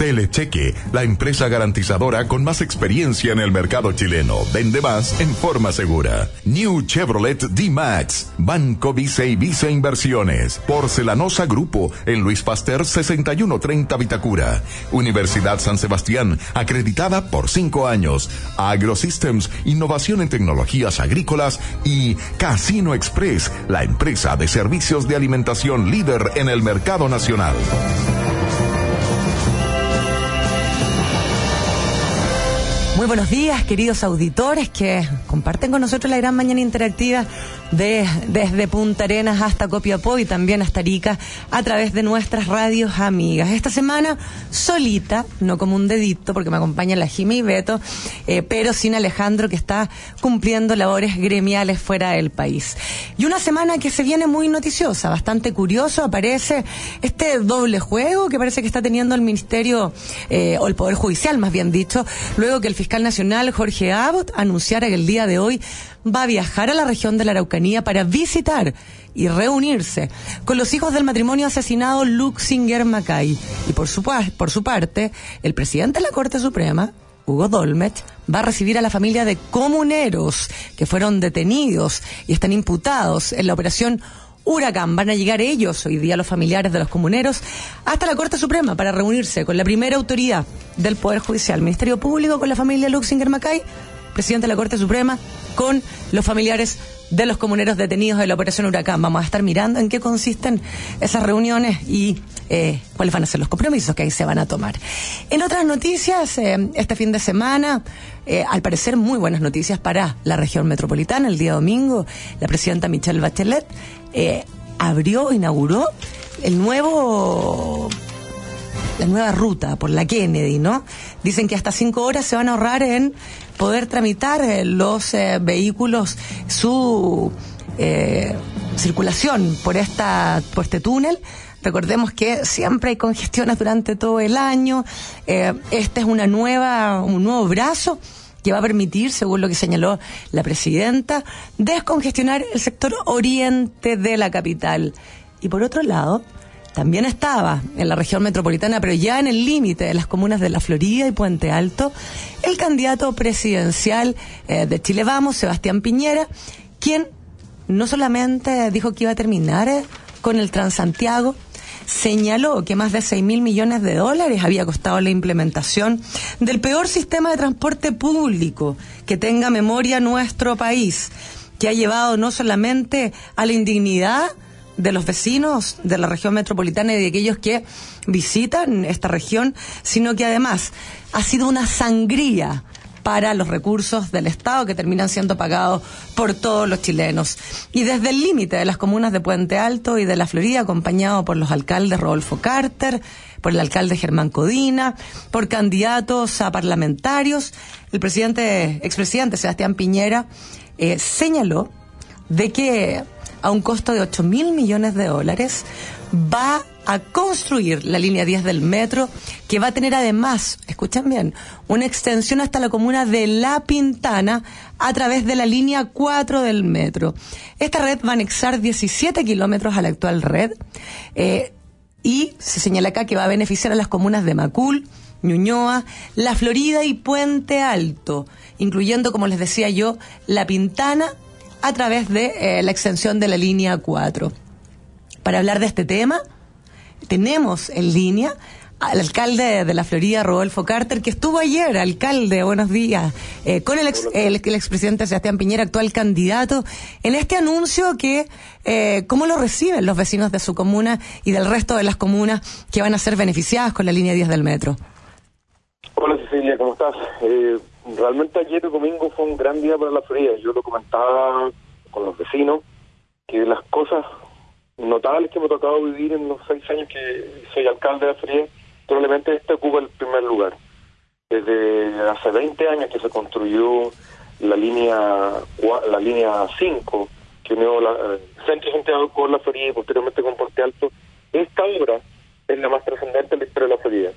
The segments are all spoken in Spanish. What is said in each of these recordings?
Telecheque, la empresa garantizadora con más experiencia en el mercado chileno. Vende más en forma segura. New Chevrolet D-Max. Banco Vice y Vice Inversiones. Porcelanosa Grupo en Luis Pasteur 6130 Vitacura. Universidad San Sebastián, acreditada por cinco años. AgroSystems, innovación en tecnologías agrícolas y Casino Express, la empresa de servicios de alimentación líder en el mercado nacional. Muy buenos días, queridos auditores que comparten con nosotros la gran mañana interactiva de, desde Punta Arenas hasta Copiapó y también hasta Arica a través de nuestras radios amigas. Esta semana solita, no como un dedito porque me acompaña la Jimmy y Beto, eh, pero sin Alejandro que está cumpliendo labores gremiales fuera del país. Y una semana que se viene muy noticiosa, bastante curioso, aparece este doble juego que parece que está teniendo el Ministerio eh, o el Poder Judicial, más bien dicho, luego que el fiscal nacional Jorge Abbott anunciara que el día de hoy va a viajar a la región de la Araucanía para visitar y reunirse con los hijos del matrimonio asesinado Luxinger Macay. Y por su, por su parte, el presidente de la Corte Suprema, Hugo Dolmet, va a recibir a la familia de comuneros que fueron detenidos y están imputados en la operación Huracán. Van a llegar ellos, hoy día los familiares de los comuneros, hasta la Corte Suprema para reunirse con la primera autoridad del Poder Judicial, Ministerio Público, con la familia Luxinger Macay, presidente de la Corte Suprema, con los familiares de los comuneros detenidos de la Operación Huracán. Vamos a estar mirando en qué consisten esas reuniones y eh, cuáles van a ser los compromisos que ahí se van a tomar. En otras noticias, eh, este fin de semana, eh, al parecer muy buenas noticias para la región metropolitana. El día domingo, la presidenta Michelle Bachelet abrió, inauguró el nuevo la nueva ruta por la Kennedy, ¿no? Dicen que hasta cinco horas se van a ahorrar en poder tramitar eh, los eh, vehículos su eh, circulación por esta por este túnel. Recordemos que siempre hay congestiones durante todo el año. este es una nueva un nuevo brazo que va a permitir, según lo que señaló la presidenta, descongestionar el sector oriente de la capital. Y por otro lado, también estaba en la región metropolitana, pero ya en el límite de las comunas de La Florida y Puente Alto, el candidato presidencial eh, de Chile Vamos, Sebastián Piñera, quien no solamente dijo que iba a terminar eh, con el Transantiago, señaló que más de 6 mil millones de dólares había costado la implementación del peor sistema de transporte público que tenga memoria nuestro país, que ha llevado no solamente a la indignidad, de los vecinos de la región metropolitana y de aquellos que visitan esta región, sino que además ha sido una sangría para los recursos del Estado que terminan siendo pagados por todos los chilenos. Y desde el límite de las comunas de Puente Alto y de la Florida, acompañado por los alcaldes Rodolfo Carter, por el alcalde Germán Codina, por candidatos a parlamentarios, el presidente, expresidente Sebastián Piñera, eh, señaló de que a un costo de 8 mil millones de dólares, va a construir la línea 10 del metro, que va a tener además, escuchen bien, una extensión hasta la comuna de La Pintana a través de la línea 4 del metro. Esta red va a anexar 17 kilómetros a la actual red eh, y se señala acá que va a beneficiar a las comunas de Macul, Ñuñoa, La Florida y Puente Alto, incluyendo, como les decía yo, La Pintana, a través de eh, la extensión de la línea 4. Para hablar de este tema, tenemos en línea al alcalde de la Florida, Rodolfo Carter, que estuvo ayer, alcalde, buenos días, eh, con el, ex, el, expresidente Sebastián Piñera, actual candidato, en este anuncio que, eh, ¿cómo lo reciben los vecinos de su comuna y del resto de las comunas que van a ser beneficiadas con la línea 10 del metro? Hola Cecilia, ¿cómo estás? Eh, realmente ayer domingo fue un gran día para la Florida. Yo lo comentaba con los vecinos, que las cosas notables que me ha tocado vivir en los seis años que soy alcalde de la Florida, probablemente este ocupa el primer lugar. Desde hace 20 años que se construyó la línea la línea 5 que unió la, el centro de Santiago con la Florida y posteriormente con Puente Alto, esta obra es la más trascendente en la historia de la Florida,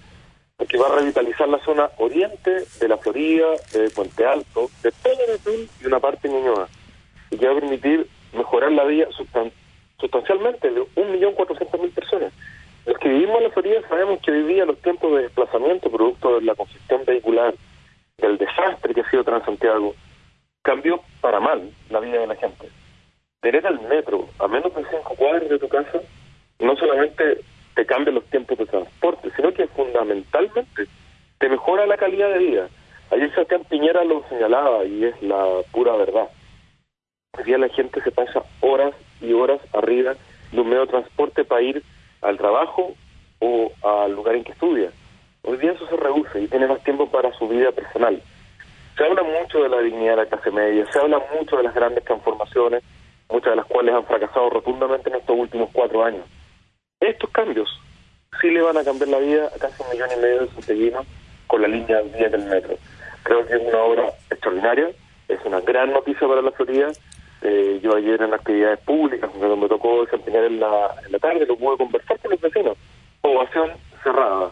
porque va a revitalizar la zona oriente de la Florida, de Puente Alto, de todo el y una parte Ñuñoa, y que va a permitir mejorar la vida sustancialmente de 1.400.000 personas. Los que vivimos en la Florida sabemos que día los tiempos de desplazamiento producto de la congestión vehicular, del desastre que ha sido Transantiago, cambió para mal la vida de la gente. Tener el metro a menos de cinco cuadras de tu casa no solamente te cambia los tiempos de transporte, sino que fundamentalmente te mejora la calidad de vida. Ayer Sebastián Piñera lo señalaba y es la pura verdad. Hoy día la gente se pasa horas y horas arriba de un medio de transporte para ir al trabajo o al lugar en que estudia. Hoy día eso se reduce y tiene más tiempo para su vida personal. Se habla mucho de la dignidad de la clase media, se habla mucho de las grandes transformaciones, muchas de las cuales han fracasado rotundamente en estos últimos cuatro años. Estos cambios sí le van a cambiar la vida a casi un millón y medio de santiaguinos con la línea 10 del metro. Creo que es una obra extraordinaria, es una gran noticia para la Florida. Eh, yo ayer en actividades públicas, cuando me tocó desempeñar en la, en la tarde, lo pude conversar con los vecinos. Ovación cerrada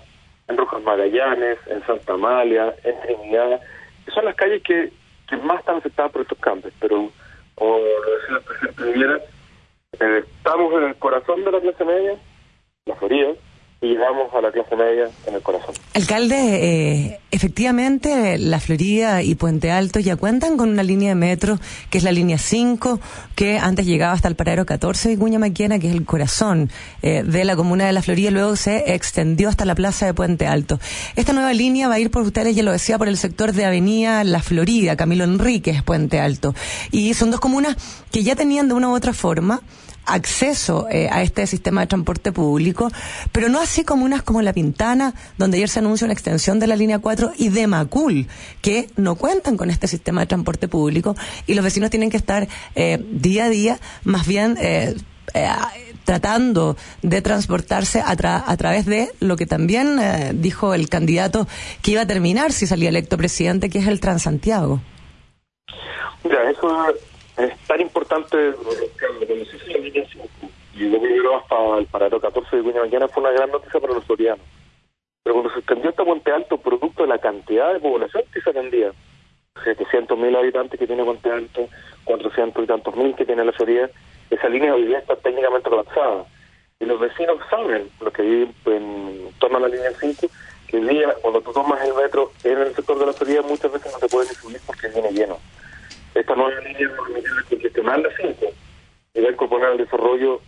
en Rojas Magallanes, en Santa Amalia, en Trinidad, que son las calles que, que más están afectadas por estos cambios. Pero, como lo decía el presidente eh, estamos en el corazón de la clase media, la Florida, y llegamos a la clase media en el corazón. Alcalde, eh, efectivamente, la Florida y Puente Alto ya cuentan con una línea de metro, que es la línea 5, que antes llegaba hasta el paradero 14 de Cuña Maquena, que es el corazón eh, de la comuna de la Florida, y luego se extendió hasta la plaza de Puente Alto. Esta nueva línea va a ir por ustedes, ya lo decía, por el sector de Avenida La Florida, Camilo Enríquez, Puente Alto. Y son dos comunas que ya tenían de una u otra forma acceso eh, a este sistema de transporte público, pero no así comunas como La Pintana, donde ayer se anuncia una extensión de la línea 4, y de Macul, que no cuentan con este sistema de transporte público y los vecinos tienen que estar eh, día a día más bien eh, tratando de transportarse a, a, través de lo que también dijo el candidato que iba a terminar si salía electo presidente, que es el Transantiago. Mira, eso es tan importante 5 y luego hasta el paradero 14 de Cuña Mañana fue una gran noticia para los florianos. Pero cuando se extendió hasta Puente Alto, producto de la cantidad de población que se atendía, 700 mil habitantes que tiene Puente Alto, 400 y tantos mil que tiene la Florida, esa línea hoy día está técnicamente colapsada. Y los vecinos saben, los que viven en a la línea 5, que hoy día, cuando tú tomas el metro en el sector de la Florida, muchas veces no te puedes subir porque viene lleno. Esta nueva línea va a permitir congestionar la 5 y va a incorporar al desarrollo,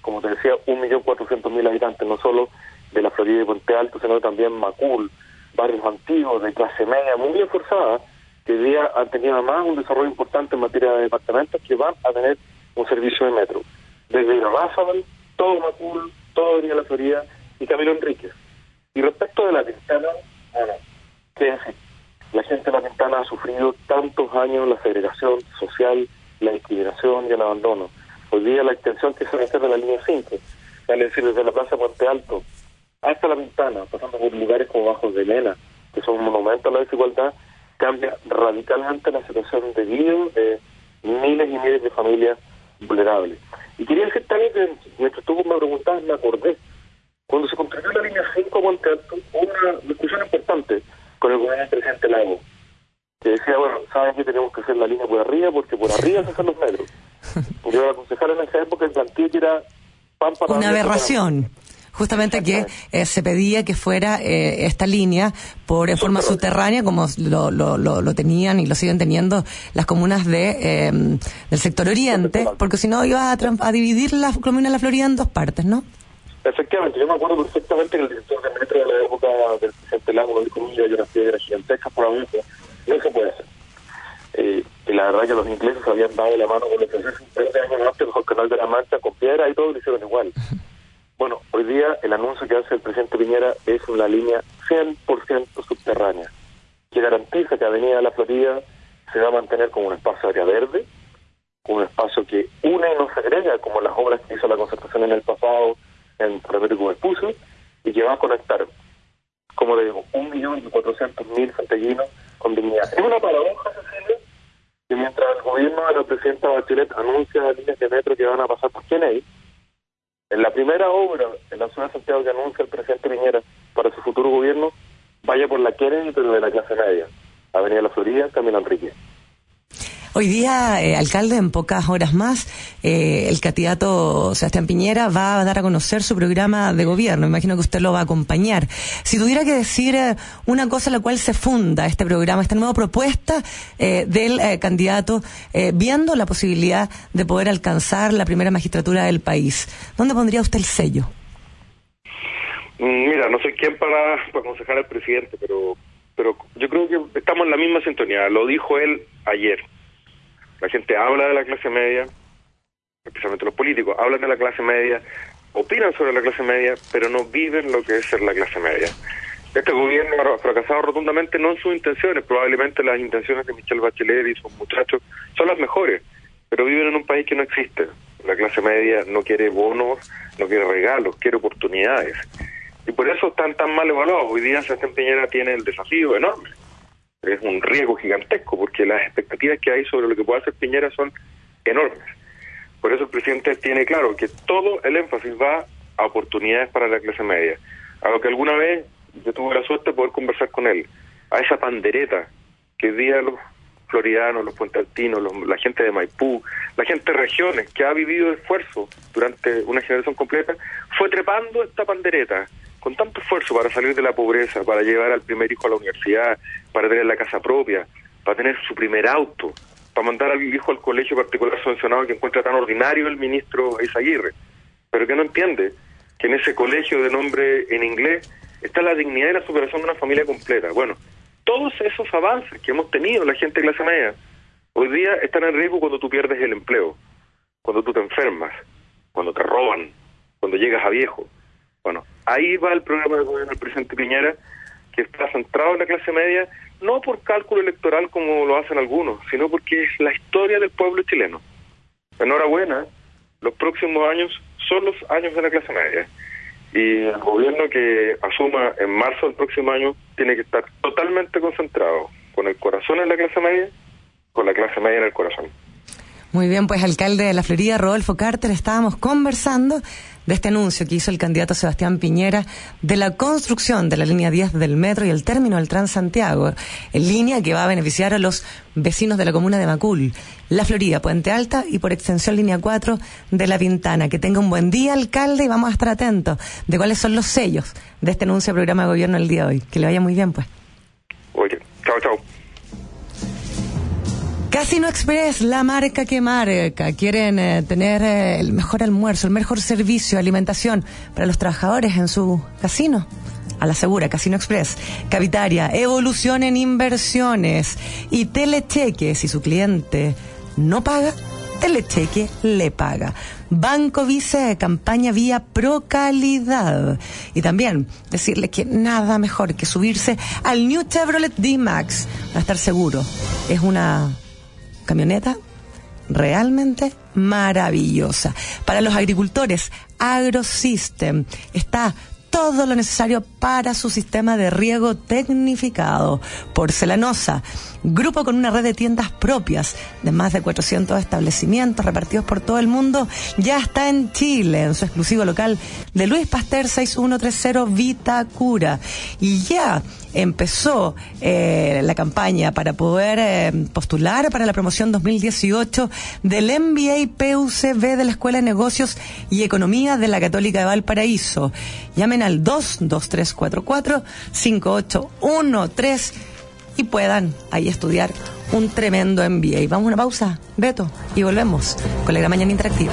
como te decía, 1.400.000 habitantes, no solo de la Florida y Puente Alto, sino también Macul, barrios antiguos de clase media muy bien forzada, que día han tenido además un desarrollo importante en materia de departamentos que van a tener un servicio de metro. Desde Irabázaval, todo Macul, todo La Florida y Camilo Enríquez. Y respecto de la ventana, bueno, ¿qué decir? La gente de la ventana ha sufrido tantos años la segregación social, la discriminación y el abandono. Hoy día la extensión que se va a hacer de la línea 5, vale decir, desde la Plaza Puente Alto hasta la ventana, pasando por lugares como Bajos de Mena, que son un monumento a la desigualdad, cambia radicalmente la situación de vida de miles y miles de familias vulnerables. Y quería decir también que mientras tú me preguntabas, me acordé, cuando se construyó la línea 5 Puente Alto, una discusión importante con el gobierno del presidente Lago, que decía, bueno, saben que tenemos que hacer la línea por arriba porque por arriba se hacen los metros. Yo la concejal en esa época planteé que era pan para Una aberración. Justamente que eh, se pedía que fuera eh, esta línea por en forma subterránea, como lo, lo, lo, tenían y lo siguen teniendo las comunas de em, del sector oriente, porque si no iba a, a dividir la comuna de la Florida en dos partes, ¿no? Efectivamente, yo me acuerdo perfectamente que el director de metro de la época del presidente Lago dijo, mira, yo una piedra gigantesca por abajo, no se puede hacer. Eh, y la verdad que los ingleses habían dado la mano con los franceses 30 años antes bajo el canal de la Mancha con piedra y todo lo hicieron igual. Bueno, hoy día el anuncio que hace el presidente Piñera es una línea 100% subterránea, que garantiza que Avenida de la Florida se va a mantener como un espacio área verde, un espacio que une y no se agrega, como las obras que hizo la concertación en el pasado, en Federico Vespucio y que va a conectar, como le digo, un millón y cuatrocientos mil santellinos con dignidad. Es una paradoja, Cecilia, gobierno de la presidenta Bachelet anuncia líneas de metro que van a pasar por Kennedy, en la primera obra en la ciudad de Santiago que anuncia el presidente Piñera para su futuro gobierno, vaya por la Kennedy, pero de la clase media. Avenida La Florida, Camino Enrique. Hoy día, eh, alcalde, en pocas horas más, eh, el candidato Sebastián Piñera va a dar a conocer su programa de gobierno. Imagino que usted lo va a acompañar. Si tuviera que decir eh, una cosa en la cual se funda este programa, esta nueva propuesta del candidato, viendo la posibilidad de poder alcanzar la primera magistratura del país, ¿dónde pondría usted el sello? Mm, mira, no soy quien para, para aconsejar al presidente, pero pero yo creo que estamos en la misma sintonía. Lo dijo él ayer. La gente habla de la clase media, especialmente los políticos, hablan de la clase media, opinan sobre la clase media, pero no viven lo que es ser la clase media. Este gobierno ha fracasado rotundamente no en sus intenciones, probablemente las intenciones de Michelle Bachelet y sus muchachos son las mejores, pero viven en un país que no existe. La clase media no quiere bonos, no quiere regalos, quiere oportunidades. Y por eso están tan mal evaluados. Hoy día Sebastián Piñera tiene el desafío enorme es un riesgo gigantesco porque las expectativas que hay sobre lo que puede hacer Piñera son enormes. Por eso el presidente tiene claro que todo el énfasis va a oportunidades para la clase media. A lo que alguna vez yo tuve la suerte de poder conversar con él, a esa pandereta que día los floridanos, los puentaltinos, la gente de Maipú, la gente de regiones que ha vivido esfuerzo durante una generación completa, fue trepando esta pandereta con tanto esfuerzo para salir de la pobreza, para llevar al primer hijo a la universidad, para tener la casa propia, para tener su primer auto, para mandar al hijo al colegio particular subvencionado que encuentra tan ordinario el ministro Isaguirre, pero que no entiende que en ese colegio de nombre en inglés está la dignidad y la superación de una familia completa. Bueno, todos esos avances que hemos tenido la gente de clase media, hoy día están en riesgo cuando tú pierdes el empleo, cuando tú te enfermas, cuando te roban, cuando llegas a viejo. Bueno, ahí va el programa de gobierno del presidente Piñera, que está centrado en la clase media, no por cálculo electoral como lo hacen algunos, sino porque es la historia del pueblo chileno. Enhorabuena, los próximos años son los años de la clase media. Y el gobierno que asuma en marzo del próximo año tiene que estar totalmente concentrado con el corazón en la clase media, con la clase media en el corazón. Muy bien, pues alcalde de la Florida, Rodolfo Carter, estábamos conversando de este anuncio que hizo el candidato Sebastián Piñera de la construcción de la línea 10 del metro y el término del Transantiago, línea que va a beneficiar a los vecinos de la comuna de Macul, La Florida, Puente Alta y por extensión línea 4 de La Pintana. Que tenga un buen día, alcalde, y vamos a estar atentos de cuáles son los sellos de este anuncio de programa de gobierno el día de hoy. Que le vaya muy bien, pues. Oye, chao, chao. Casino Express, la marca que marca. Quieren eh, tener eh, el mejor almuerzo, el mejor servicio, alimentación para los trabajadores en su casino. A la segura, Casino Express. Cavitaria, evolución en inversiones y telecheque. Si su cliente no paga, telecheque le paga. Banco Vice, campaña vía Procalidad. Y también decirle que nada mejor que subirse al New Chevrolet D-Max para estar seguro. Es una camioneta realmente maravillosa. Para los agricultores, AgroSystem está todo lo necesario para su sistema de riego tecnificado. Porcelanosa, grupo con una red de tiendas propias de más de 400 establecimientos repartidos por todo el mundo, ya está en Chile, en su exclusivo local de Luis Pasteur 6130 Vitacura. Y ya empezó eh, la campaña para poder eh, postular para la promoción 2018 del MBA PUCB de la Escuela de Negocios y Economía de la Católica de Valparaíso. Llamen al 22344 5813 y puedan ahí estudiar un tremendo MBA. Vamos a una pausa, Beto, y volvemos con la gran mañana interactiva.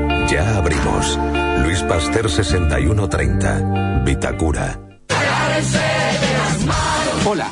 Ya abrimos. Luis Pasteur 6130, Vitacura. Hola,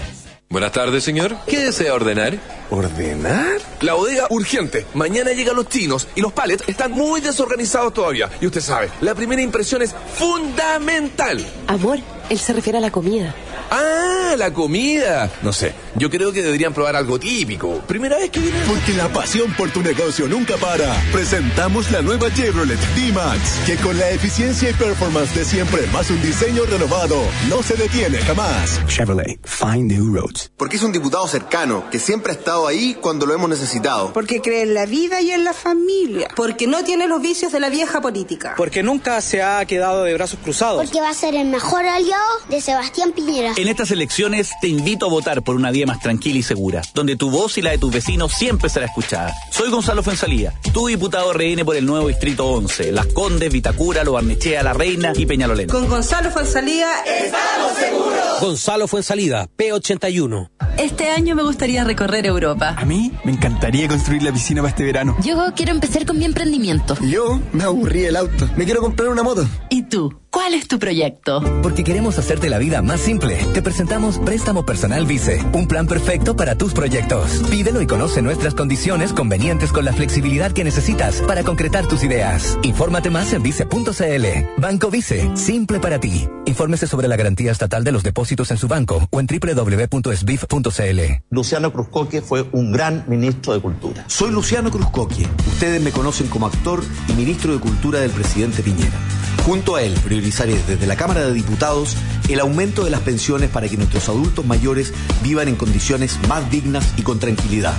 Buenas tardes, señor. ¿Qué desea ordenar? ¿Ordenar? La bodega urgente. Mañana llegan los chinos y los palets están muy desorganizados todavía. Y usted sabe, la primera impresión es fundamental. Amor, él se refiere a la comida. Ah, la comida. No sé, yo creo que deberían probar algo típico. Primera vez que vienen. Porque la pasión por tu negocio nunca para. Presentamos la nueva Chevrolet D-Max, que con la eficiencia y performance de siempre, más un diseño renovado, no se detiene jamás. Chevrolet, find new roads. Porque es un diputado cercano, que siempre ha estado ahí cuando lo hemos necesitado. Porque cree en la vida y en la familia. Porque no tiene los vicios de la vieja política. Porque nunca se ha quedado de brazos cruzados. Porque va a ser el mejor aliado de Sebastián Piñera. En estas elecciones te invito a votar por una más tranquila y segura, donde tu voz y la de tus vecinos siempre será escuchada. Soy Gonzalo Fuensalía, tu diputado RN por el nuevo Distrito 11, Las Condes, Vitacura, Lo Barnechea, La Reina y Peñalolén. Con Gonzalo Fuensalía estamos seguros. Gonzalo Fuensalida, P81. Este año me gustaría recorrer Europa. A mí me encantaría construir la piscina para este verano. Yo quiero empezar con mi emprendimiento. Yo me aburrí el auto. Me quiero comprar una moto. ¿Y tú? ¿Cuál es tu proyecto? Porque queremos hacerte la vida más simple. Te presentamos Préstamo Personal Vice, un plan perfecto para tus proyectos. Pídelo y conoce nuestras condiciones convenientes con la flexibilidad que necesitas para concretar tus ideas. Infórmate más en vice.cl. Banco Vice, simple para ti. Infórmese sobre la garantía estatal de los depósitos en su banco o en www.sbif.cl. Luciano Cruzcoque fue un gran ministro de Cultura. Soy Luciano Cruzcoque. Ustedes me conocen como actor y ministro de Cultura del presidente Piñera. Junto a él, priorizaré desde la Cámara de Diputados el aumento de las pensiones para que nuestros adultos mayores vivan en condiciones más dignas y con tranquilidad.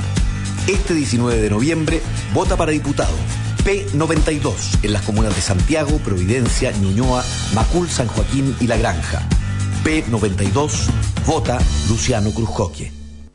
Este 19 de noviembre, vota para diputado. P92 en las comunas de Santiago, Providencia, Ñuñoa, Macul, San Joaquín y La Granja. P92, vota Luciano Cruzcoque.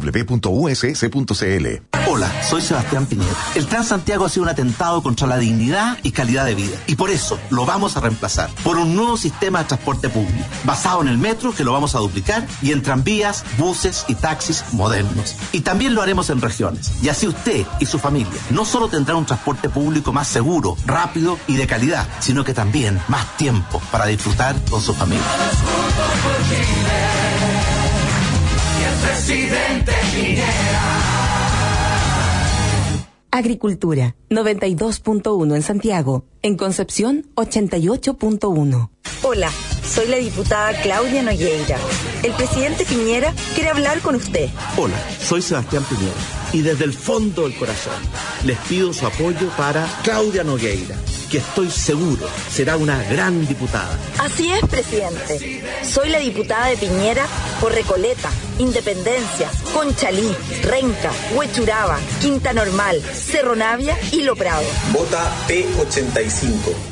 www.uss.cl. Hola, soy Sebastián Piñera. El Transantiago ha sido un atentado contra la dignidad y calidad de vida. Y por eso lo vamos a reemplazar por un nuevo sistema de transporte público, basado en el metro, que lo vamos a duplicar, y en tranvías, buses y taxis modernos. Y también lo haremos en regiones. Y así usted y su familia no solo tendrán un transporte público más seguro, rápido y de calidad, sino que también más tiempo para disfrutar con su familia. Presidente Agricultura, 92.1 en Santiago. En Concepción, 88.1. Hola, soy la diputada Claudia Nogueira. El presidente Piñera quiere hablar con usted. Hola, soy Sebastián Piñera. Y desde el fondo del corazón les pido su apoyo para Claudia Nogueira, que estoy seguro será una gran diputada. Así es, presidente. Soy la diputada de Piñera por Recoleta, Independencia, Conchalí, Renca, Huechuraba, Quinta Normal, Cerro Navia y Lo Prado. Vota P85.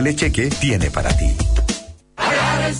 Telecheque tiene para ti.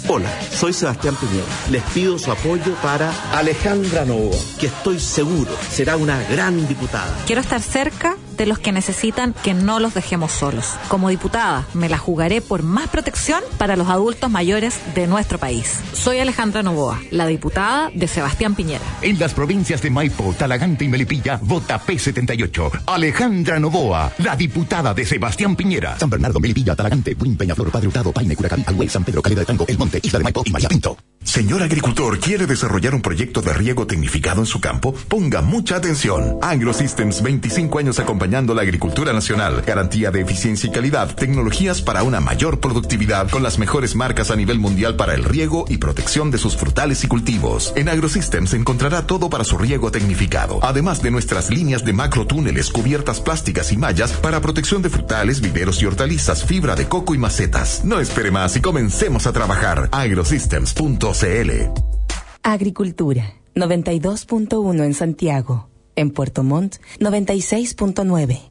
Hola, soy Sebastián Piñera. Les pido su apoyo para Alejandra Novoa, que estoy seguro será una gran diputada. Quiero estar cerca de los que necesitan que no los dejemos solos. Como diputada, me la jugaré por más protección para los adultos mayores de nuestro país. Soy Alejandra Novoa, la diputada de Sebastián Piñera. En las provincias de Maipo, Talagante y Melipilla, vota P78. Alejandra Novoa, la diputada de Sebastián Piñera. San Bernardo, Melipilla, Talagante, Buin, Peñaflor, Padre Hurtado, Paine, Curacaví, Alhuey, San Pedro, Calera de Tango, El Monte, Isla de Maipo y María Pinto. Señor agricultor, ¿quiere desarrollar un proyecto de riego tecnificado en su campo? Ponga mucha atención. AgroSystems, 25 años acompañando la agricultura nacional. Garantía de eficiencia y calidad. Tecnologías para una mayor productividad con las mejores marcas a nivel mundial para el riego y protección de sus frutales y cultivos. En AgroSystems encontrará todo para su riego tecnificado. Además de nuestras líneas de macrotúneles, cubiertas plásticas y mallas para protección de frutales, viveros y hortalizas, fibra de coco y macetas. No espere más y comencemos a trabajar. agrosystems.cl Agricultura 92.1 en Santiago. En Puerto Montt 96.9.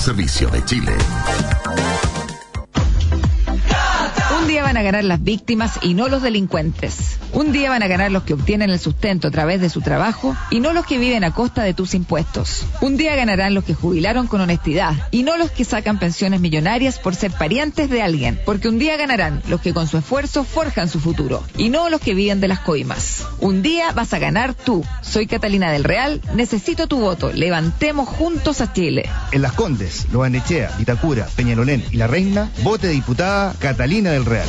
servicio de Chile. Van a ganar las víctimas y no los delincuentes. Un día van a ganar los que obtienen el sustento a través de su trabajo y no los que viven a costa de tus impuestos. Un día ganarán los que jubilaron con honestidad y no los que sacan pensiones millonarias por ser parientes de alguien. Porque un día ganarán los que con su esfuerzo forjan su futuro y no los que viven de las coimas. Un día vas a ganar tú. Soy Catalina del Real, necesito tu voto. Levantemos juntos a Chile. En Las Condes, Loanechea, Vitacura, Peñalolén y La Reina, vote diputada Catalina del Real.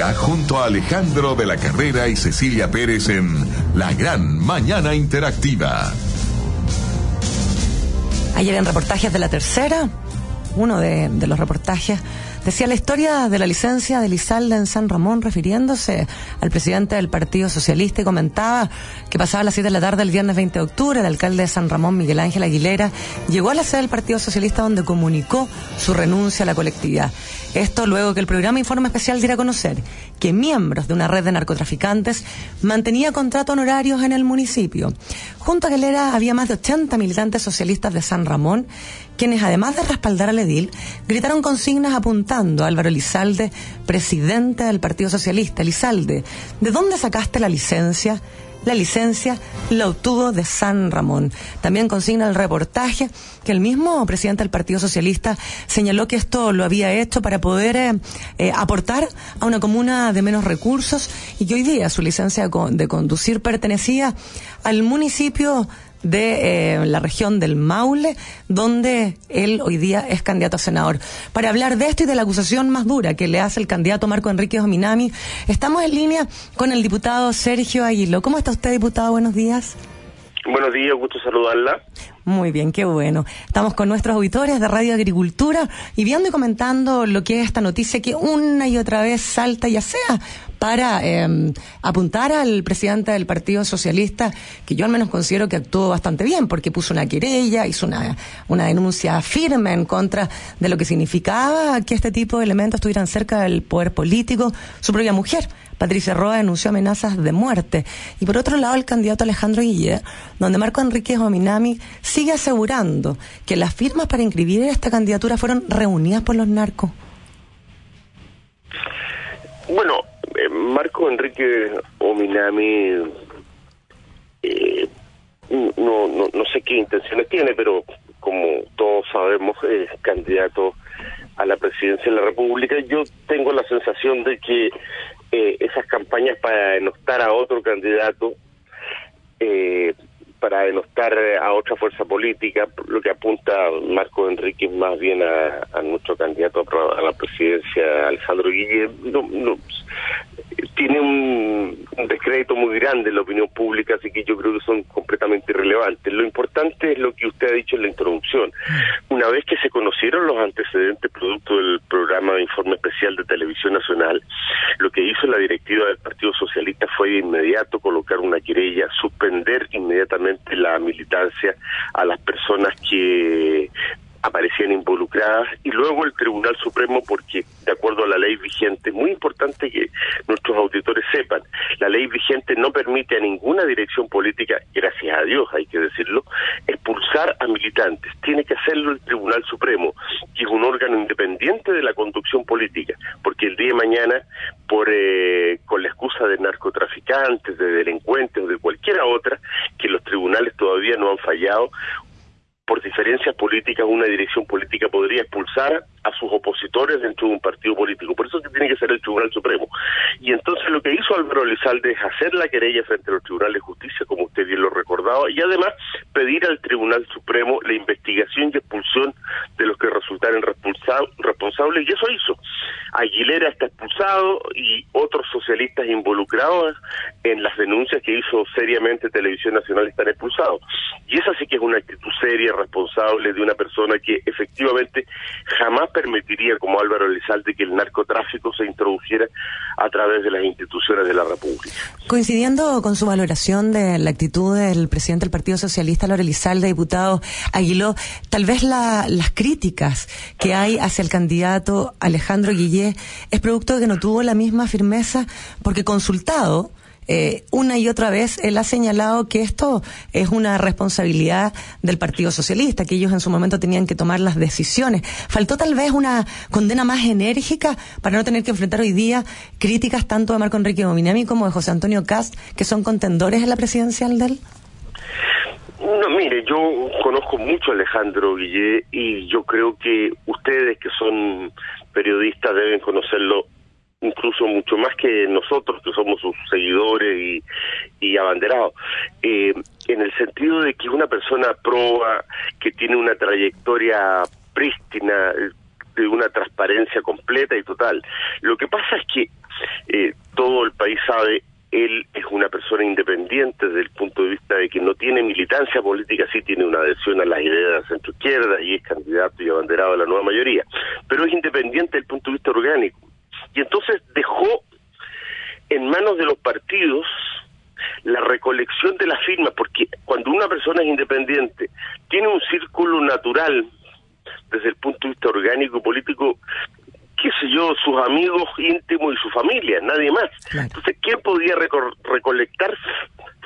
Junto a Alejandro de la Carrera y Cecilia Pérez en La Gran Mañana Interactiva. Ayer en reportajes de la tercera, uno de, los reportajes decía la historia de la licencia de Lizalda en San Ramón, refiriéndose al presidente del Partido Socialista y comentaba que pasaba las 7 de la tarde el viernes 20 de octubre, el alcalde de San Ramón, Miguel Ángel Aguilera, llegó a la sede del Partido Socialista donde comunicó su renuncia a la colectividad. Esto luego que el programa Informe Especial diera a conocer que miembros de una red de narcotraficantes mantenía contratos honorarios en el municipio. Junto a Aguilera había más de 80 militantes socialistas de San Ramón, quienes además de respaldar al edil, gritaron consignas apuntando a Álvaro Lizalde, presidente del Partido Socialista. Lizalde, ¿de dónde sacaste la licencia? La licencia la obtuvo de San Ramón. También consigna el reportaje que el mismo presidente del Partido Socialista señaló que esto lo había hecho para poder eh, eh, aportar a una comuna de menos recursos y que hoy día su licencia de conducir pertenecía al municipio de eh, la región del Maule, donde él hoy día es candidato a senador. Para hablar de esto y de la acusación más dura que le hace el candidato Marco Enrique Ominami, estamos en línea con el diputado Sergio Aguilo. ¿Cómo está usted, diputado? Buenos días. Buenos días, gusto saludarla. Muy bien, qué bueno. Estamos con nuestros auditores de Radio Agricultura y viendo y comentando lo que es esta noticia que una y otra vez salta, ya sea para eh, apuntar al presidente del Partido Socialista, que yo al menos considero que actuó bastante bien, porque puso una querella, hizo una, una denuncia firme en contra de lo que significaba que este tipo de elementos estuvieran cerca del poder político. Su propia mujer, Patricia Roa, denunció amenazas de muerte. Y por otro lado, el candidato Alejandro Guille, donde Marco Enrique Ominami sigue asegurando que las firmas para inscribir esta candidatura fueron reunidas por los narcos. Bueno, Marco Enrique Ominami, eh, no, no, no sé qué intenciones tiene, pero como todos sabemos, es candidato a la presidencia de la República. Yo tengo la sensación de que eh, esas campañas para denostar a otro candidato, eh, para denostar a otra fuerza política, lo que apunta Marco Enrique más bien a, nuestro candidato a la presidencia, Alejandro Guille, no, tiene un, descrédito muy grande en la opinión pública, así que yo creo que son completamente irrelevantes. Lo importante es lo que usted ha dicho en la introducción. Una vez que se conocieron los antecedentes producto del programa de informe especial de Televisión Nacional, lo que hizo la directiva del Partido Socialista fue de inmediato colocar una querella, suspender inmediatamente la militancia a las personas que aparecían involucradas y luego el Tribunal Supremo porque de acuerdo a la ley vigente, muy importante que nuestros auditores sepan, la ley vigente no permite a ninguna dirección política, gracias a Dios hay que decirlo, expulsar a militantes, tiene que hacerlo el Tribunal Supremo, que es un órgano independiente de la conducción política, porque el día de mañana por eh, con la excusa de narcotraficantes, de delincuentes o de cualquiera otra, que los tribunales todavía no han fallado, por diferencias políticas una dirección política podría expulsar a sus opositores dentro de un partido político. Por eso es que tiene que ser el Tribunal Supremo. Y entonces lo que hizo Álvaro Elizalde es hacer la querella frente a los tribunales de justicia, como usted bien lo recordaba, y además pedir al Tribunal Supremo la investigación y expulsión de los que resultaran responsables, y eso hizo. Aguilera está expulsado y otros socialistas involucrados en las denuncias que hizo seriamente Televisión Nacional están expulsados. Y esa sí que es una actitud seria, responsable de una persona que efectivamente jamás permitiría, como Álvaro Elizalde, que el narcotráfico se introdujera a través de las instituciones de la República. Coincidiendo con su valoración de la actitud del presidente del Partido Socialista, Álvaro Elizalde, diputado Aguiló, tal vez las críticas que hay hacia el candidato Alejandro Guillé es producto de que no tuvo la misma firmeza porque consultado eh, una y otra vez él ha señalado que esto es una responsabilidad del Partido Socialista, que ellos en su momento tenían que tomar las decisiones. Faltó tal vez una condena más enérgica para no tener que enfrentar hoy día críticas tanto de Marco Enrique Dominami como de José Antonio Cast, que son contendores en la presidencial de él. No, mire, yo conozco mucho a Alejandro Guillé y yo creo que ustedes que son periodistas deben conocerlo incluso mucho más que nosotros, que somos sus seguidores y, abanderados, eh, en el sentido de que una persona proba, que tiene una trayectoria prístina, de una transparencia completa y total. Lo que pasa es que eh, todo el país sabe él es una persona independiente desde el punto de vista de que no tiene militancia política, sí tiene una adhesión a las ideas de la centroizquierda y es candidato y abanderado de la nueva mayoría, pero es independiente desde el punto de vista orgánico y entonces dejó en manos de los partidos la recolección de las firmas, porque cuando una persona es independiente, tiene un círculo natural desde el punto de vista orgánico político, qué sé yo, sus amigos íntimos y su familia, nadie más. Entonces, ¿quién podía recolectar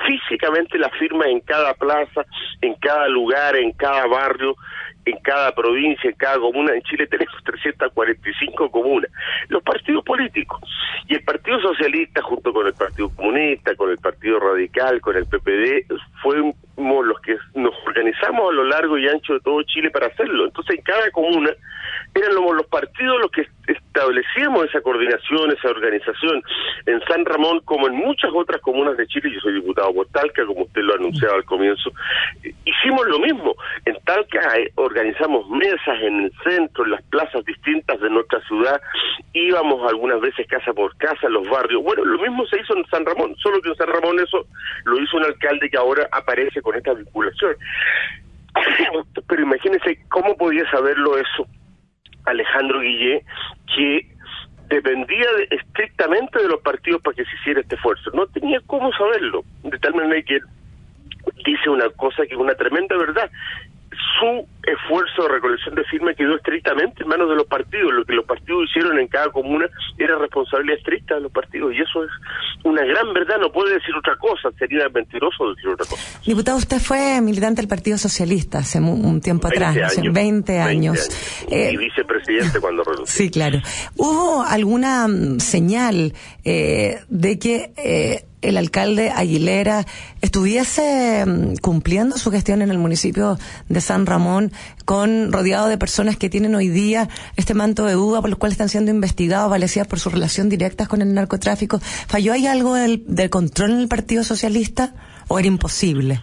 físicamente las firmas en cada plaza, en cada lugar, en cada barrio, en cada provincia, en cada comuna. En Chile tenemos 345 comunas. Los partidos políticos. Y el Partido Socialista, junto con el Partido Comunista, con el Partido Radical, con el PPD, fuimos los que nos organizamos a lo largo y ancho de todo Chile para hacerlo. Entonces, en cada comuna eran los partidos los que establecíamos esa coordinación, esa organización. En San Ramón, como en muchas otras comunas de Chile, yo soy diputado por Talca, como usted lo anunciaba al comienzo, hicimos lo mismo. En Talca eh, organizamos mesas en el centro, en las plazas distintas de nuestra ciudad, íbamos algunas veces casa por casa, en los barrios. Bueno, lo mismo se hizo en San Ramón, solo que en San Ramón eso lo hizo un alcalde que ahora aparece con esta vinculación. Pero imagínense cómo podía saberlo eso Alejandro Guillé, que dependía de- estrictamente de los partidos para que se hiciera este esfuerzo. No tenía cómo saberlo, de tal manera que dice una cosa que es una tremenda verdad. Su esfuerzo de recolección de firmas quedó estrictamente en manos de los partidos. Lo que los partidos hicieron en cada comuna era responsabilidad estricta de los partidos. Y eso es una gran verdad. No puede decir otra cosa. Sería mentiroso decir otra cosa. Diputado, usted fue militante del Partido Socialista hace un tiempo 20 atrás, hace años. 20 años. Eh, y vicepresidente cuando renunció. Sí, claro. ¿Hubo alguna mm, señal eh, de que eh, el alcalde Aguilera estuviese mm, cumpliendo su gestión en el municipio de San Ramón con rodeado de personas que tienen hoy día este manto de duda por los cuales están siendo investigados, valecidas por su relación directa con el narcotráfico? ¿Falló ahí algo del, del control en el Partido Socialista o era imposible?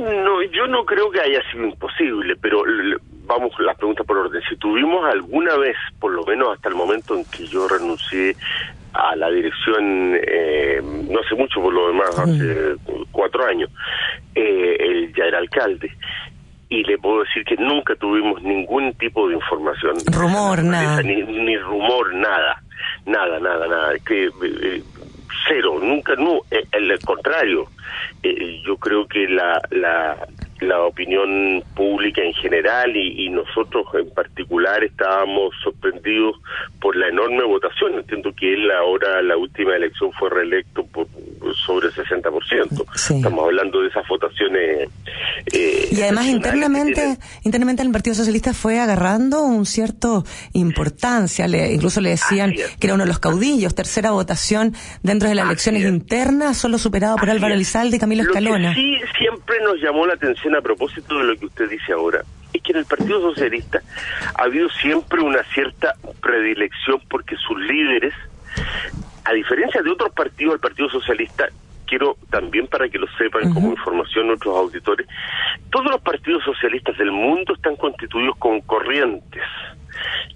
No, yo no creo que haya sido imposible, pero vamos las preguntas por orden. Si tuvimos alguna vez, por lo menos hasta el momento en que yo renuncié a la dirección, eh, no hace mucho por lo demás, hace cuatro años, eh, él ya era alcalde. Y le puedo decir que nunca tuvimos ningún tipo de información. Rumor, nada. Ni, ni rumor, nada. Nada, nada, nada. Que, eh, eh, cero, nunca, no, eh, el, contrario. Eh, yo creo que la, la, la opinión pública en general y, y nosotros en particular estábamos sorprendidos por la enorme votación. Entiendo que él ahora, la última elección, fue reelecto por sobre el 60%. Estamos hablando de esas votaciones. eh, Y además que internamente, internamente el Partido Socialista fue agarrando un cierto importancia, le, incluso le decían que era uno de los caudillos, tercera votación dentro de las elecciones internas, solo superado por Álvaro Elizalde y Camilo Lo que Escalona. sí siempre nos llamó la atención a propósito de lo que usted dice ahora, es que en el Partido Socialista ha habido siempre una cierta predilección porque sus líderes, a diferencia de otros partidos, el Partido Socialista, quiero también para que lo sepan como información nuestros auditores, todos los partidos socialistas del mundo están constituidos con corrientes.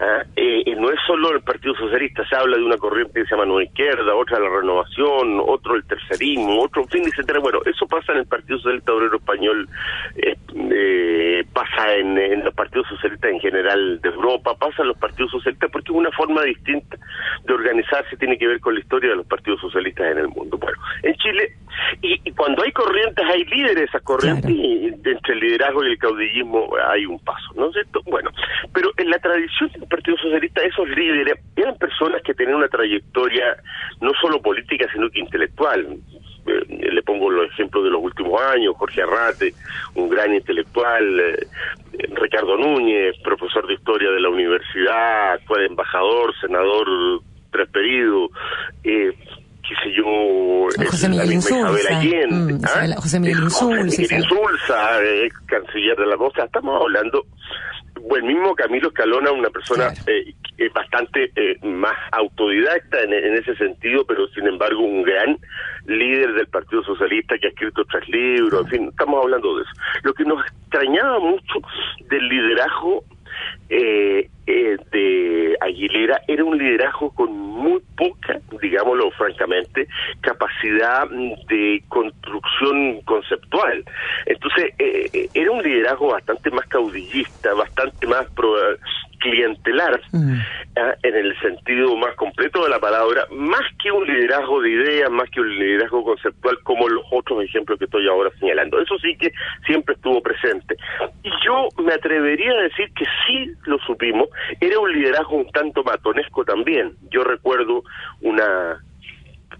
¿ah? Eh, eh, no es solo el Partido Socialista, se habla de una corriente que se llama Nueva Izquierda, otra la Renovación, otro el Tercerismo, otro, en fin, etcétera. Bueno, eso pasa en el Partido Socialista Obrero Español, eh, eh, pasa en, en los partidos socialistas en general de Europa, pasa en los partidos socialistas porque es una forma distinta de organizarse, tiene que ver con la historia de los partidos socialistas en el mundo. Bueno, en Chile, y, y cuando hay corrientes, hay líderes de esas corrientes, y entre el liderazgo y el caudillismo hay un paso, ¿no es cierto? Bueno, pero en la tradición del Partido Socialista, esos líderes eran personas que tenían una trayectoria no solo política, sino que intelectual. Eh, le pongo los ejemplos de los últimos años, Jorge Arrate, un gran intelectual, eh, eh, Ricardo Núñez, profesor de historia de la universidad, actual embajador, senador tres periodos, eh, qué sé yo, José eh, Miguel Insulza. Allende, Mm, ¿ah? Isabel- José Miguel Insulza, ex canciller de la cosa, estamos hablando, o el mismo Camilo Escalona, una persona eh, es bastante eh, más autodidacta en, ese sentido, pero sin embargo un gran líder del Partido Socialista que ha escrito tres libros, en fin, estamos hablando de eso. Lo que nos extrañaba mucho del liderazgo eh, eh, de Aguilera era un liderazgo con muy poca, digámoslo francamente, capacidad de construcción conceptual. Entonces, eh, eh, era un liderazgo bastante más caudillista, bastante más clientelar, ¿ah? en el sentido más completo de la palabra, más que un liderazgo de ideas, más que un liderazgo conceptual como los otros ejemplos que estoy ahora señalando. Eso sí que siempre estuvo presente. Y yo me atrevería a decir que sí lo supimos, era un liderazgo un tanto matonesco también. Yo recuerdo una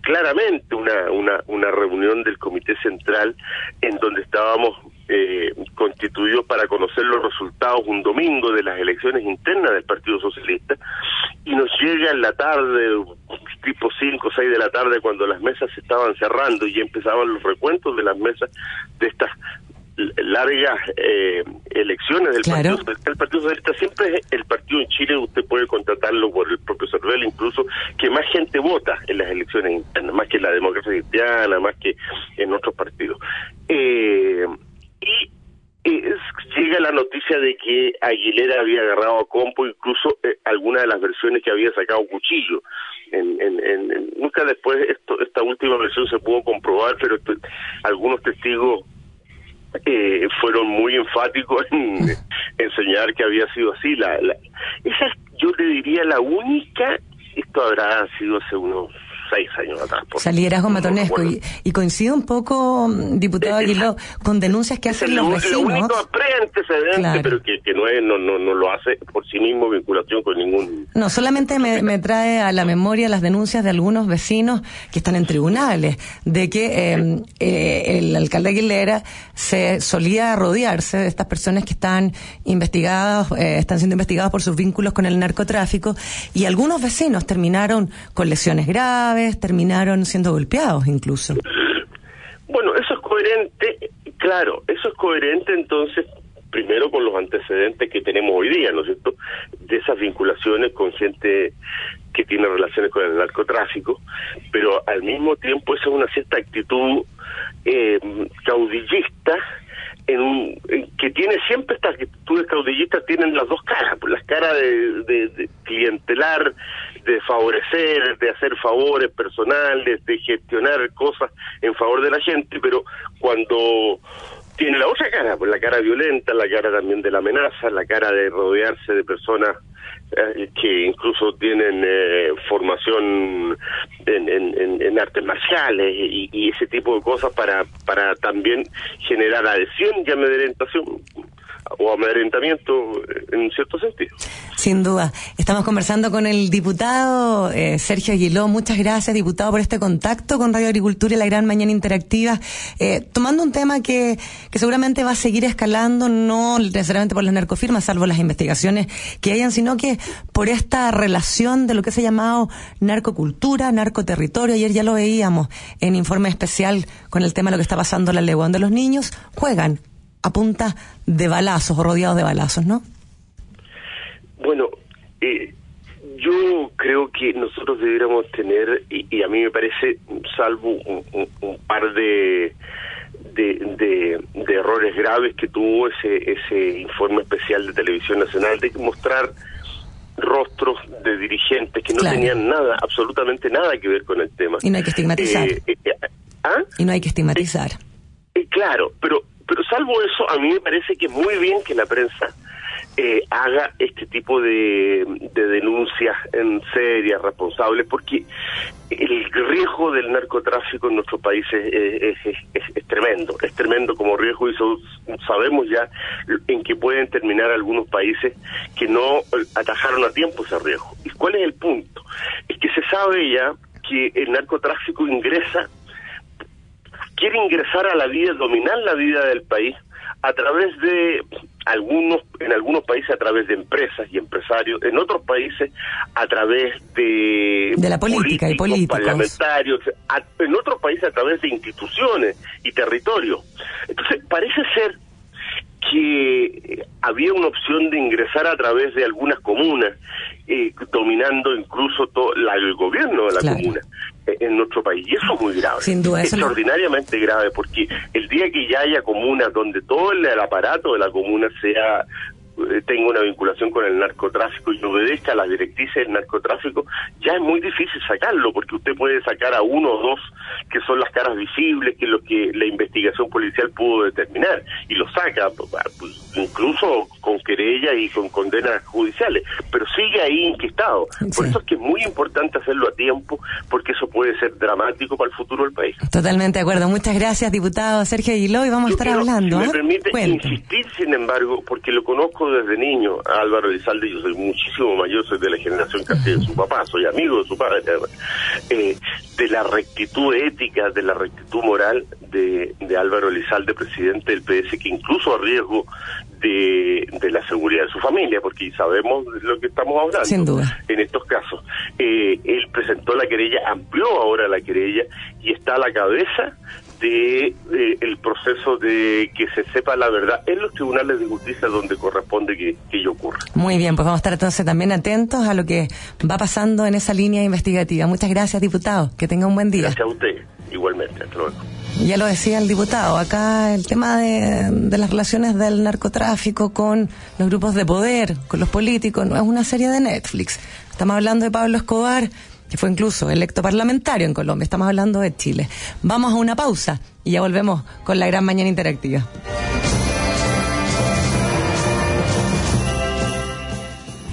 claramente una, una, una reunión del Comité Central en donde estábamos eh, constituidos para conocer los resultados un domingo de las elecciones internas del Partido Socialista y nos llega en la tarde, tipo 5 o 6 de la tarde, cuando las mesas se estaban cerrando y empezaban los recuentos de las mesas de estas largas eh, elecciones del Claro. Partido Socialista. El Partido Socialista siempre es el partido en Chile, usted puede contratarlo por el propio Cervel, incluso, que más gente vota en las elecciones internas, más que en la democracia cristiana, más que en otros partidos. Eh, y eh, llega la noticia de que Aguilera había agarrado a Compo, incluso eh, alguna de las versiones que había sacado cuchillo. En, en, en- nunca después esto, esta última versión se pudo comprobar, pero te- algunos testigos eh, fueron muy enfáticos en enseñar que había sido así. La, la- Esa es, yo le diría, la única, esto habrá sido hace unos seis años atrás. por- O sea, liderazgo matonesco. Y, y coincido un poco, diputado Aguiló, con denuncias que hacen el, los lo vecinos. único preantecedente, Claro. pero que, que no, es, no, no, no lo hace por sí mismo vinculación con ningún... No, solamente me, me trae a la memoria las denuncias de algunos vecinos que están en tribunales, de que eh, eh, el alcalde Aguilera se solía rodearse de estas personas que están investigadas, eh, están siendo investigadas por sus vínculos con el narcotráfico, y algunos vecinos terminaron con lesiones graves, terminaron siendo golpeados incluso. Bueno, eso es coherente, claro, eso es coherente entonces, primero con los antecedentes que tenemos hoy día, ¿no es cierto? De esas vinculaciones con gente que tiene relaciones con el narcotráfico, pero al mismo tiempo esa es una cierta actitud eh, caudillista en en que tiene siempre estas actitudes caudillistas tienen las dos caras, pues, las caras de, de- de clientelar, de favorecer, de hacer favores personales, de gestionar cosas en favor de la gente, pero cuando tiene la otra cara, pues la cara violenta, la cara también de la amenaza, la cara de rodearse de personas eh, que incluso tienen eh, formación en, en- artes marciales y, ese tipo de cosas para, para también generar adhesión y amedrentación o amedrentamiento eh, en cierto sentido. Sin duda. Estamos conversando con el diputado eh, Sergio Aguiló. Muchas gracias, diputado, por este contacto con Radio Agricultura y la Gran Mañana Interactiva. Eh, tomando un tema que, que seguramente va a seguir escalando, no necesariamente por las narcofirmas, salvo las investigaciones que hayan, sino que por esta relación de lo que se ha llamado narcocultura, narcoterritorio. Ayer ya lo veíamos en informe especial con el tema de lo que está pasando en la legua, donde los niños juegan a punta de balazos o rodeados de balazos, ¿no? Bueno, eh, yo creo que nosotros debiéramos tener, y, y a mí me parece, salvo un, un- un par de, de, de- de errores graves que tuvo ese, ese informe especial de Televisión Nacional, de mostrar rostros de dirigentes que no Claro. tenían nada, absolutamente nada que ver con el tema. Y no hay que estigmatizar. Eh, eh, ¿Ah? Y no hay que estigmatizar. Eh, claro, pero pero salvo eso, a mí me parece que es muy bien que la prensa eh, haga este tipo de, de denuncias en serias, responsables, porque el riesgo del narcotráfico en nuestro país es, es- es- tremendo, es tremendo como riesgo y sabemos ya en que pueden terminar algunos países que no eh, atajaron a tiempo ese riesgo. ¿Y cuál es el punto? Es que se sabe ya que el narcotráfico ingresa quiere ingresar a la vida, dominar la vida del país a través de algunos, en algunos países a través de empresas y empresarios, en otros países a través de De la política y políticos. parlamentarios, a- en otros países a través de instituciones y territorios. Entonces parece ser que había una opción de ingresar a través de algunas comunas, eh, dominando incluso todo la- el gobierno de la Claro. comuna en nuestro país. Y eso es muy grave. Sin duda, Extraordinariamente grave, porque el día que ya haya comunas donde todo el, aparato de la comuna sea tenga una vinculación con el narcotráfico y obedezca a las directrices del narcotráfico, ya es muy difícil sacarlo, porque usted puede sacar a uno o dos que son las caras visibles, que es lo que la investigación policial pudo determinar, y lo saca, pues, incluso con querella y con condenas judiciales, pero sigue ahí inquistado. Por eso es que es muy importante hacerlo a tiempo, porque eso puede ser dramático para el futuro del país. Totalmente de acuerdo. Muchas gracias, diputado Sergio Aguiló, y vamos a estar quiero, hablando. si me ¿ah? permite Cuente. insistir, sin embargo, porque lo conozco desde niño, a Álvaro Elizalde, yo soy muchísimo mayor, soy de la generación casi de su papá, soy amigo de su padre, además. Eh, de la rectitud ética, de la rectitud moral de, de Álvaro Elizalde, presidente del PS, que incluso a riesgo de, de la seguridad de su familia, porque sabemos lo que estamos hablando Sin duda. en estos casos. Eh, él presentó la querella, amplió ahora la querella y está a la cabeza de eh, el proceso de que se sepa la verdad en los tribunales de justicia donde corresponde que, que ello ocurra. Muy bien, pues vamos a estar entonces también atentos a lo que va pasando en esa línea investigativa. Muchas gracias, diputado. Que tenga un buen día. Gracias a usted, igualmente. Hasta luego. Ya lo decía el diputado, acá el tema de, de las relaciones del narcotráfico con los grupos de poder, con los políticos, no es una serie de Netflix. Estamos hablando de Pablo Escobar, que fue incluso electo parlamentario en Colombia. Estamos hablando de Chile. Vamos a una pausa y ya volvemos con la gran mañana interactiva.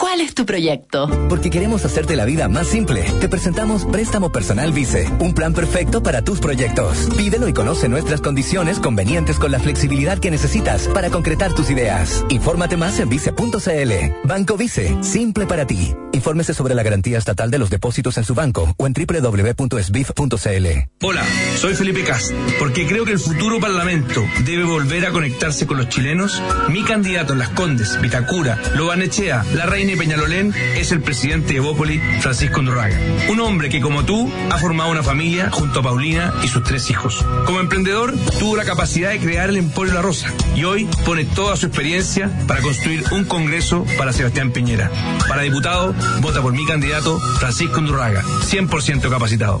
¿Cuál es tu proyecto? Porque queremos hacerte la vida más simple. Te presentamos Préstamo Personal Vice, un plan perfecto para tus proyectos. Pídelo y conoce nuestras condiciones convenientes con la flexibilidad que necesitas para concretar tus ideas. Infórmate más en vice.cl. Banco Vice, simple para ti. Infórmese sobre la garantía estatal de los depósitos en su banco o en www.sbif.cl. Hola, soy Felipe Cast. Porque creo que el futuro Parlamento debe volver a conectarse con los chilenos. Mi candidato en Las Condes, Vitacura, Lobanechea, La Reina Peñalolén es el presidente de Bópoli, Francisco Ndurraga. Un hombre que, como tú, ha formado una familia junto a Paulina y sus tres hijos. Como emprendedor, tuvo la capacidad de crear el Emporio La Rosa y hoy pone toda su experiencia para construir un congreso para Sebastián Piñera. Para diputado, vota por mi candidato, Francisco Ndurraga, 100% capacitado.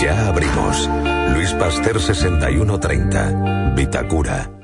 Ya abrimos. Luis Pasteur 6130, Vitacura.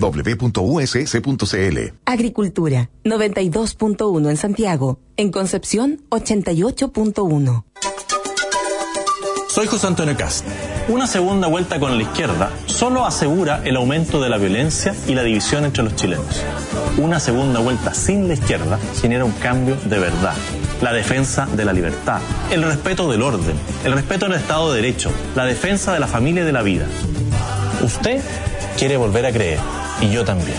www.uss.cl. Agricultura 92.1 en Santiago. En Concepción 88.1. Soy José Antonio Cast. Una segunda vuelta con la izquierda solo asegura el aumento de la violencia y la división entre los chilenos. Una segunda vuelta sin la izquierda genera un cambio de verdad. La defensa de la libertad, el respeto del orden, el respeto al Estado de Derecho, la defensa de la familia y de la vida. Usted quiere volver a creer y yo también.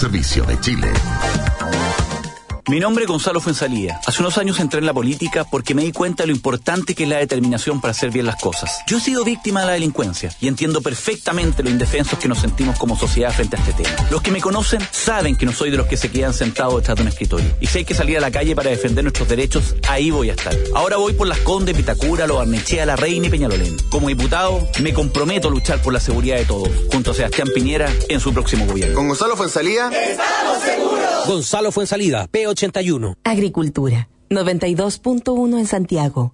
servicio de Chile. Mi nombre es Gonzalo Fuensalía. Hace unos años entré en la política porque me di cuenta de lo importante que es la determinación para hacer bien las cosas. Yo he sido víctima de la delincuencia y entiendo perfectamente lo indefensos que nos sentimos como sociedad frente a este tema. Los que me conocen saben que no soy de los que se quedan sentados detrás de un escritorio. Y si hay que salir a la calle para defender nuestros derechos, ahí voy a estar. Ahora voy por las Condes, Pitacura, Lo Barnechea, La Reina y Peñalolén. Como diputado, me comprometo a luchar por la seguridad de todos, junto a Sebastián Piñera en su próximo gobierno. Con Gonzalo Fuensalía. ¡Estamos seguros! Gonzalo Fuensalida, P81. Agricultura 92.1 en Santiago.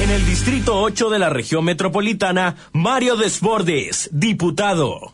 En el Distrito 8 de la región metropolitana, Mario Desbordes, diputado.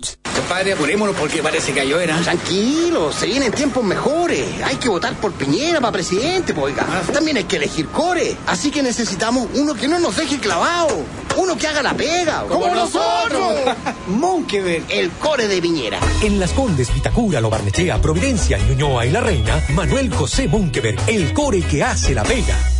roads. Compadre, apurémonos porque parece que ayer era. Tranquilo, se vienen tiempos mejores. Hay que votar por Piñera para presidente, pues, oiga. También hay que elegir core. Así que necesitamos uno que no nos deje clavado. Uno que haga la pega. ¡Como nosotros! Monkeberg, el core de Piñera. En Las Condes, Vitacura, Lo Barnechea, Providencia, Ñuñoa y La Reina, Manuel José Monkeberg, el core que hace la pega.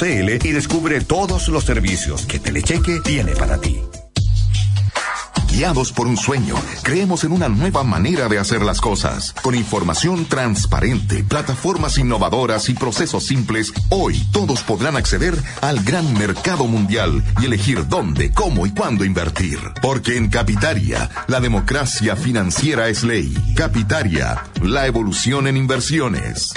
www.telecheque.cl y descubre todos los servicios que Telecheque tiene para ti. Guiados por un sueño, creemos en una nueva manera de hacer las cosas. Con información transparente, plataformas innovadoras y procesos simples, hoy todos podrán acceder al gran mercado mundial y elegir dónde, cómo y cuándo invertir. Porque en Capitaria, la democracia financiera es ley. Capitaria, la evolución en inversiones.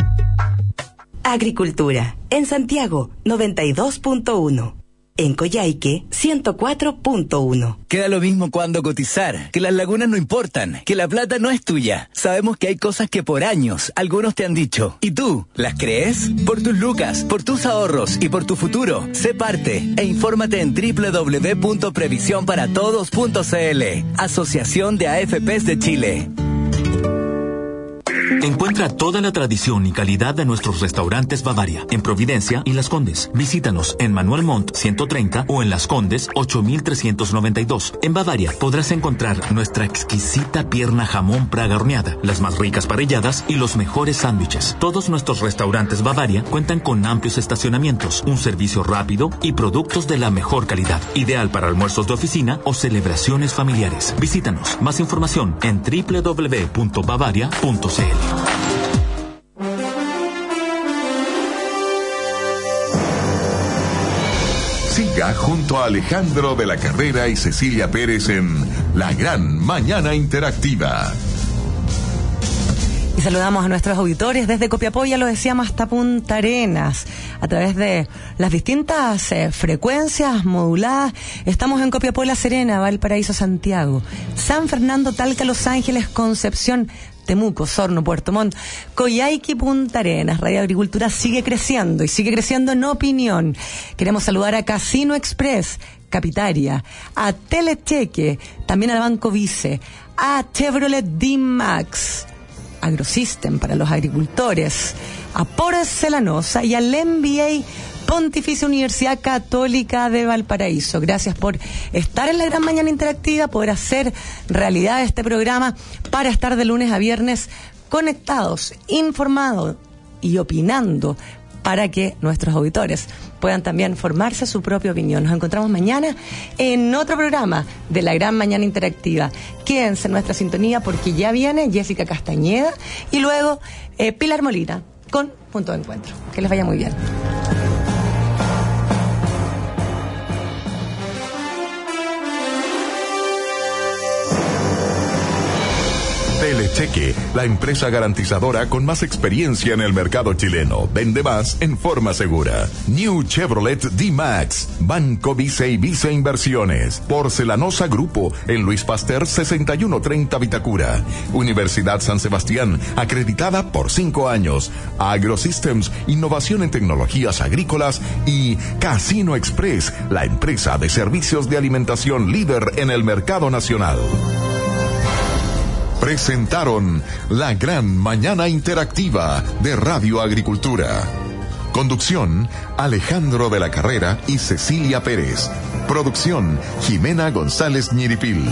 Agricultura. En Santiago, 92.1. En Coyhaique, 104.1. Queda lo mismo cuando cotizar, que las lagunas no importan, que la plata no es tuya. Sabemos que hay cosas que por años algunos te han dicho. ¿Y tú? ¿Las crees? Por tus lucas, por tus ahorros y por tu futuro. Sé parte e infórmate en www.previsionparatodos.cl. Asociación de AFPs de Chile. Encuentra toda la tradición y calidad de nuestros restaurantes Bavaria en Providencia y Las Condes. Visítanos en Manuel Montt 130 o en Las Condes 8392. En Bavaria podrás encontrar nuestra exquisita pierna jamón praga horneada, las más ricas parelladas y los mejores sándwiches. Todos nuestros restaurantes Bavaria cuentan con amplios estacionamientos, un servicio rápido y productos de la mejor calidad, ideal para almuerzos de oficina o celebraciones familiares. Visítanos. Más información en www.bavaria.cl. Siga junto a Alejandro de la Carrera y Cecilia Pérez en La Gran Mañana Interactiva. Y saludamos a nuestros auditores desde Copiapó, ya lo decíamos, hasta Punta Arenas, a través de las distintas eh, frecuencias moduladas. Estamos en Copiapó, La Serena, Valparaíso, Santiago, San Fernando, Talca, Los Ángeles, Concepción, Temuco, Sorno, Puerto Montt, Coyhaique, Punta Arenas. Radio Agricultura sigue creciendo y sigue creciendo en opinión. Queremos saludar a Casino Express, Capitaria, a Telecheque, también al Banco Vice, a Chevrolet D-Max, AgroSystem para los agricultores, a Porcelanosa y al MBA Pontificia Universidad Católica de Valparaíso. Gracias por estar en la Gran Mañana Interactiva, poder hacer realidad este programa para estar de lunes a viernes conectados, informados y opinando para que nuestros auditores puedan también formarse su propia opinión. Nos encontramos mañana en otro programa de la Gran Mañana Interactiva. Quédense en nuestra sintonía porque ya viene Jessica Castañeda y luego eh, Pilar Molina con Punto de Encuentro. Que les vaya muy bien. Telecheque, la empresa garantizadora con más experiencia en el mercado chileno. Vende más en forma segura. New Chevrolet D-Max, Banco Vice y Vice Inversiones, Porcelanosa Grupo, en Luis Pasteur 6130 Vitacura. Universidad San Sebastián, acreditada por cinco años. AgroSystems, innovación en tecnologías agrícolas y Casino Express, la empresa de servicios de alimentación líder en el mercado nacional presentaron la gran mañana interactiva de Radio Agricultura. Conducción, Alejandro de la Carrera y Cecilia Pérez. Producción, Jimena González Ñiripil.